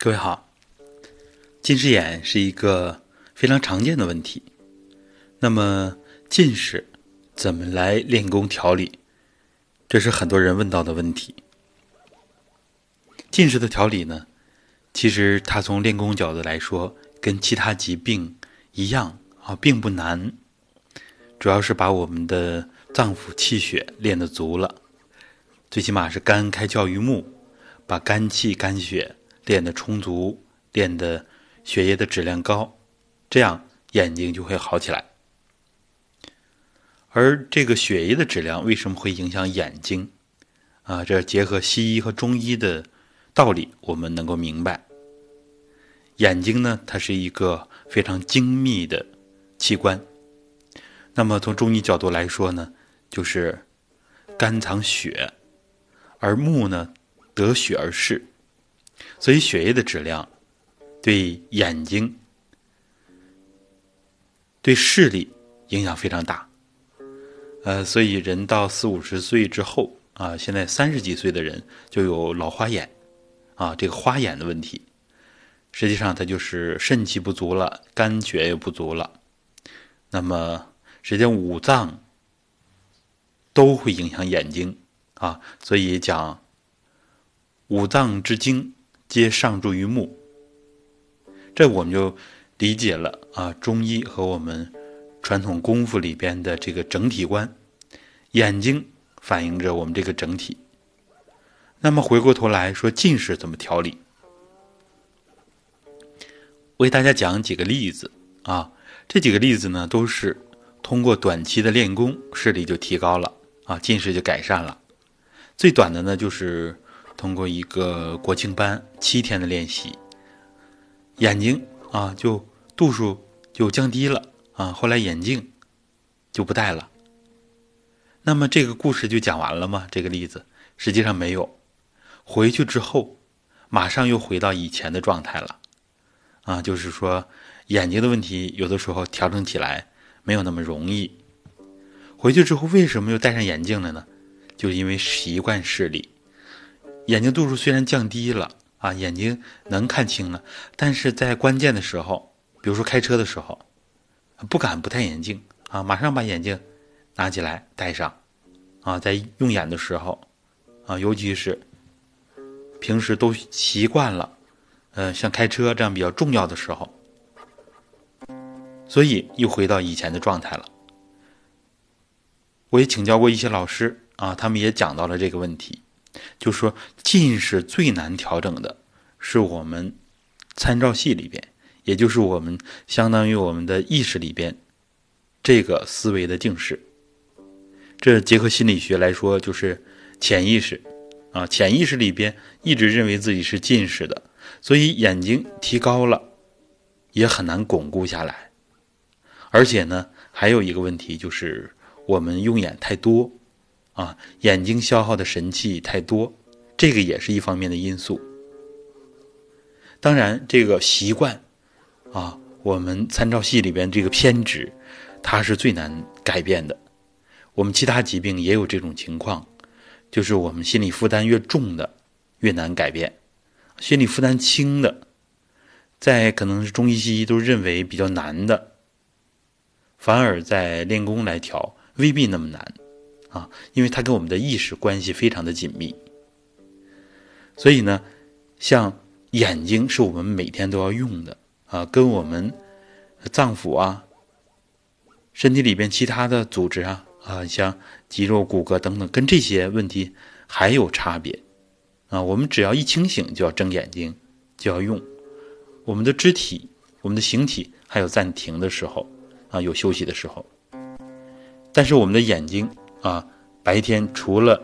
各位好，近视眼是一个非常常见的问题。那么，近视怎么来练功调理？这是很多人问到的问题。近视的调理呢，其实它从练功角度来说，跟其他疾病一样啊，并不难。主要是把我们的脏腑气血练得足了，最起码是肝开窍于目，把肝气肝血。练的充足，练的血液的质量高，这样眼睛就会好起来。而这个血液的质量为什么会影响眼睛？啊，这结合西医和中医的道理，我们能够明白。眼睛呢，它是一个非常精密的器官。那么从中医角度来说呢，就是肝藏血，而目呢得血而视。所以血液的质量对眼睛、对视力影响非常大。呃，所以人到四五十岁之后啊，现在三十几岁的人就有老花眼啊，这个花眼的问题，实际上它就是肾气不足了，肝血也不足了。那么，实际上五脏都会影响眼睛啊，所以讲五脏之精。皆上注于目，这我们就理解了啊。中医和我们传统功夫里边的这个整体观，眼睛反映着我们这个整体。那么回过头来说，近视怎么调理？为大家讲几个例子啊。这几个例子呢，都是通过短期的练功，视力就提高了啊，近视就改善了。最短的呢，就是。通过一个国庆班七天的练习，眼睛啊就度数就降低了啊，后来眼镜就不戴了。那么这个故事就讲完了吗？这个例子实际上没有，回去之后马上又回到以前的状态了啊，就是说眼睛的问题有的时候调整起来没有那么容易。回去之后为什么又戴上眼镜了呢？就因为习惯视力。眼睛度数虽然降低了啊，眼睛能看清了，但是在关键的时候，比如说开车的时候，不敢不戴眼镜啊，马上把眼镜拿起来戴上啊，在用眼的时候啊，尤其是平时都习惯了，呃，像开车这样比较重要的时候，所以又回到以前的状态了。我也请教过一些老师啊，他们也讲到了这个问题。就说近视最难调整的是我们参照系里边，也就是我们相当于我们的意识里边这个思维的近视。这结合心理学来说，就是潜意识啊，潜意识里边一直认为自己是近视的，所以眼睛提高了也很难巩固下来。而且呢，还有一个问题就是我们用眼太多。啊，眼睛消耗的神气太多，这个也是一方面的因素。当然，这个习惯，啊，我们参照系里边这个偏执，它是最难改变的。我们其他疾病也有这种情况，就是我们心理负担越重的，越难改变；心理负担轻的，在可能是中医西医都认为比较难的，反而在练功来调，未必那么难。啊，因为它跟我们的意识关系非常的紧密，所以呢，像眼睛是我们每天都要用的啊，跟我们脏腑啊、身体里边其他的组织啊啊，像肌肉、骨骼等等，跟这些问题还有差别啊。我们只要一清醒，就要睁眼睛，就要用我们的肢体、我们的形体，还有暂停的时候啊，有休息的时候，但是我们的眼睛。啊，白天除了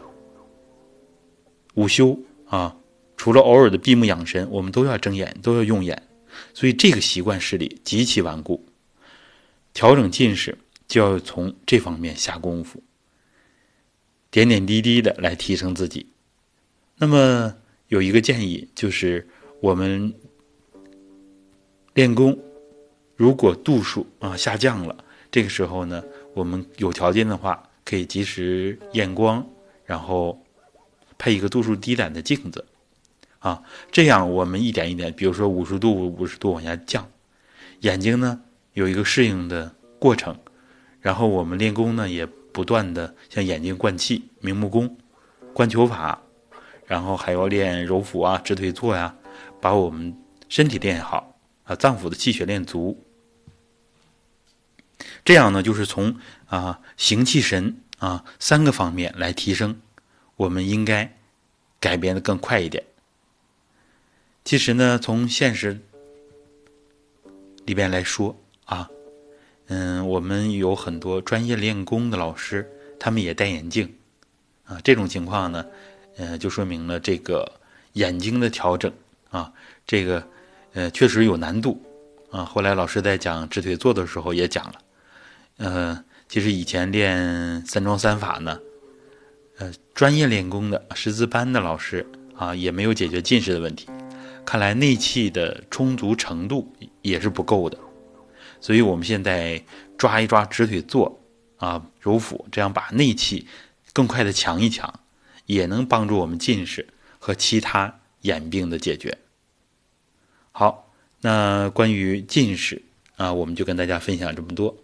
午休啊，除了偶尔的闭目养神，我们都要睁眼，都要用眼，所以这个习惯视力极其顽固。调整近视就要从这方面下功夫，点点滴滴的来提升自己。那么有一个建议就是，我们练功如果度数啊下降了，这个时候呢，我们有条件的话。可以及时验光，然后配一个度数低点的镜子，啊，这样我们一点一点，比如说五十度五十度往下降，眼睛呢有一个适应的过程，然后我们练功呢也不断的向眼睛灌气，明目功、观球法，然后还要练揉腹啊、直腿坐呀，把我们身体练好啊，脏腑的气血练足。这样呢，就是从啊形气神啊三个方面来提升，我们应该改变的更快一点。其实呢，从现实里边来说啊，嗯，我们有很多专业练功的老师，他们也戴眼镜啊。这种情况呢，呃，就说明了这个眼睛的调整啊，这个呃确实有难度啊。后来老师在讲直腿坐的时候也讲了。呃，其实以前练三桩三法呢，呃，专业练功的师资班的老师啊，也没有解决近视的问题。看来内气的充足程度也是不够的，所以我们现在抓一抓直腿坐啊，揉腹，这样把内气更快的强一强，也能帮助我们近视和其他眼病的解决。好，那关于近视啊，我们就跟大家分享这么多。